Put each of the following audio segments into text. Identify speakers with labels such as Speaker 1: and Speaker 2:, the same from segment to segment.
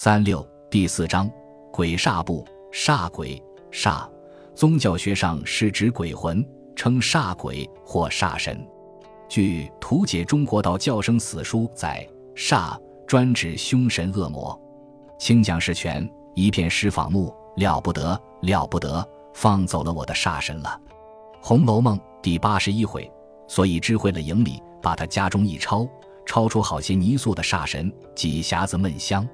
Speaker 1: 三六第四章鬼煞部煞鬼煞，宗教学上是指鬼魂，称煞鬼或煞神。据《图解中国道教生死书》载，煞专指凶神恶魔。清讲释权一片石坊木，了不得了不得，放走了我的煞神了。《红楼梦》第八十一回，所以知会了营里，把他家中一抄，抄出好些泥塑的煞神，几匣子闷香。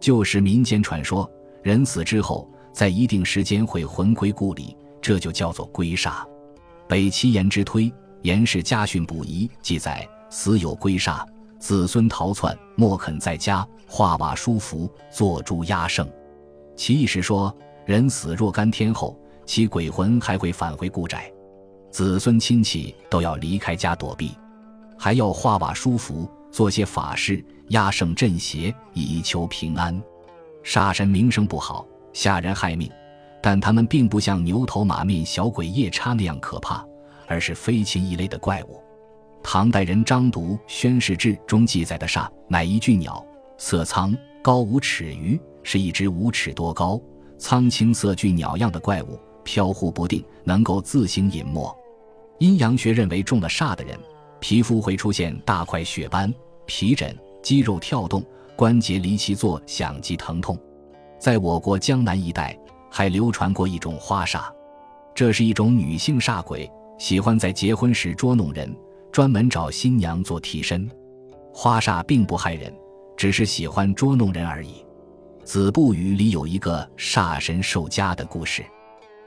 Speaker 1: 旧时民间传说，人死之后，在一定时间会魂归故里，这就叫做归煞。北齐颜之推《颜氏家训补遗》记载：死有归煞，子孙逃窜，莫肯在家画瓦书符，做诸压胜。其意是说，人死若干天后，其鬼魂还会返回故宅，子孙亲戚都要离开家躲避，还要画瓦书符，做些法事。压胜镇邪，以求平安。煞神名声不好，吓人害命，但他们并不像牛头马面小鬼夜叉那样可怕，而是飞禽一类的怪物。唐代人张读《宣示志》中记载的煞，乃一具鸟，色苍，高五尺余，是一只五尺多高、苍青色巨鸟样的怪物，飘忽不定，能够自行隐没。阴阳学认为，中了煞的人，皮肤会出现大块血斑、皮疹。肌肉跳动，关节离奇作响及疼痛。在我国江南一带，还流传过一种花煞，这是一种女性煞鬼，喜欢在结婚时捉弄人，专门找新娘做替身。花煞并不害人，只是喜欢捉弄人而已。《子不语》里有一个煞神受家的故事。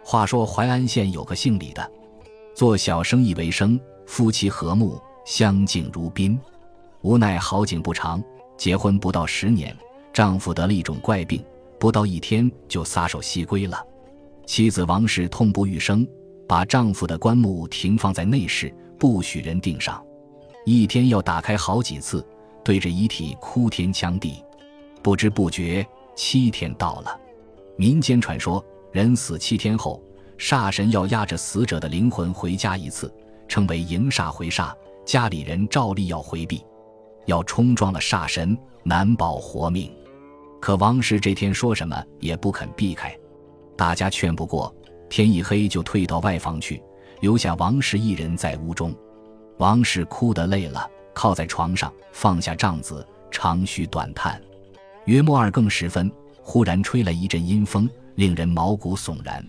Speaker 1: 话说淮安县有个姓李的，做小生意为生，夫妻和睦，相敬如宾。无奈好景不长，结婚不到十年，丈夫得了一种怪病，不到一天就撒手西归了。妻子王氏痛不欲生，把丈夫的棺木停放在内室，不许人钉上，一天要打开好几次，对着遗体哭天抢地。不知不觉七天到了。民间传说，人死七天后，煞神要压着死者的灵魂回家一次，称为迎煞回煞，家里人照例要回避。要冲撞了煞神，难保活命。可王氏这天说什么也不肯避开，大家劝不过，天一黑就退到外房去，留下王氏一人在屋中。王氏哭得累了，靠在床上，放下帐子，长吁短叹。约莫二更时分，忽然吹来一阵阴风，令人毛骨悚然。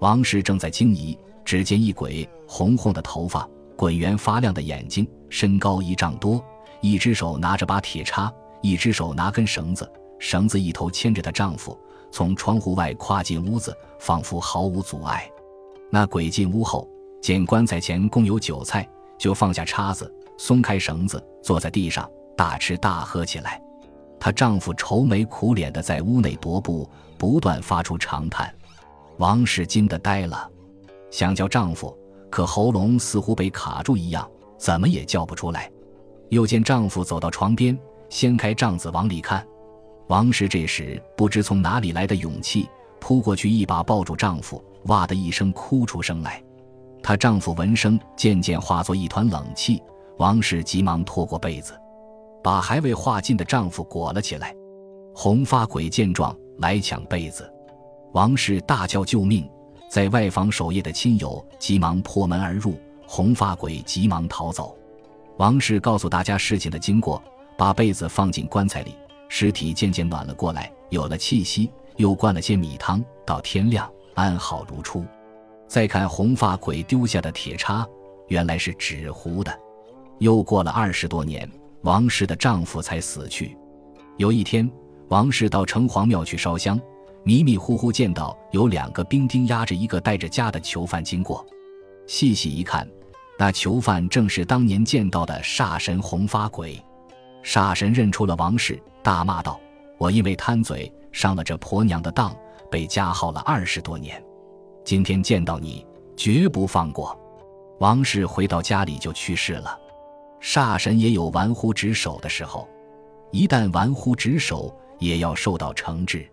Speaker 1: 王氏正在惊疑，只见一鬼，红红的头发，滚圆发亮的眼睛，身高一丈多。一只手拿着把铁叉，一只手拿根绳子，绳子一头牵着她丈夫，从窗户外跨进屋子，仿佛毫无阻碍。那鬼进屋后，见棺材前供有酒菜，就放下叉子，松开绳子，坐在地上大吃大喝起来。她丈夫愁眉苦脸的在屋内踱步，不断发出长叹。王氏惊得呆了，想叫丈夫，可喉咙似乎被卡住一样，怎么也叫不出来。又见丈夫走到床边，掀开帐子往里看。王氏这时不知从哪里来的勇气，扑过去一把抱住丈夫，哇的一声哭出声来。她丈夫闻声渐渐化作一团冷气，王氏急忙拖过被子，把还未化尽的丈夫裹了起来。红发鬼见状来抢被子，王氏大叫救命，在外房守夜的亲友急忙破门而入，红发鬼急忙逃走。王氏告诉大家事情的经过，把被子放进棺材里，尸体渐渐暖了过来，有了气息，又灌了些米汤，到天亮安好如初。再看红发鬼丢下的铁叉，原来是纸糊的。又过了二十多年，王氏的丈夫才死去。有一天，王氏到城隍庙去烧香，迷迷糊糊见到有两个兵丁押着一个带着枷的囚犯经过，细细一看。那囚犯正是当年见到的煞神红发鬼，煞神认出了王氏，大骂道：“我因为贪嘴上了这婆娘的当，被加号了二十多年，今天见到你，绝不放过。”王氏回到家里就去世了。煞神也有玩忽职守的时候，一旦玩忽职守，也要受到惩治。